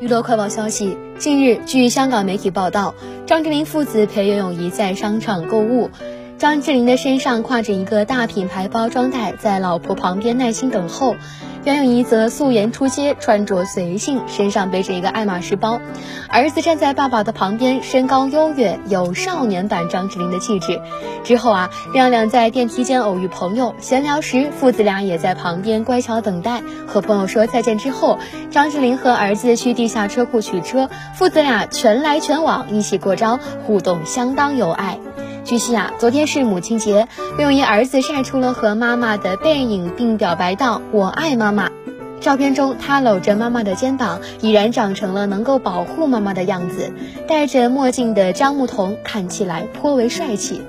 娱乐快报消息：近日，据香港媒体报道，张智霖父子陪袁咏仪在商场购物。张智霖的身上挎着一个大品牌包装袋，在老婆旁边耐心等候。袁咏仪则素颜出街，穿着随性，身上背着一个爱马仕包。儿子站在爸爸的旁边，身高优越，有少年版张智霖的气质。之后啊，亮亮在电梯间偶遇朋友，闲聊时，父子俩也在旁边乖巧等待。和朋友说再见之后，张智霖和儿子去地下车库取车，父子俩全来全往，一起过招，互动相当有爱。据悉啊，昨天是母亲节，六一儿子晒出了和妈妈的背影，并表白道：“我爱妈妈。”照片中，他搂着妈妈的肩膀，已然长成了能够保护妈妈的样子。戴着墨镜的张牧童看起来颇为帅气。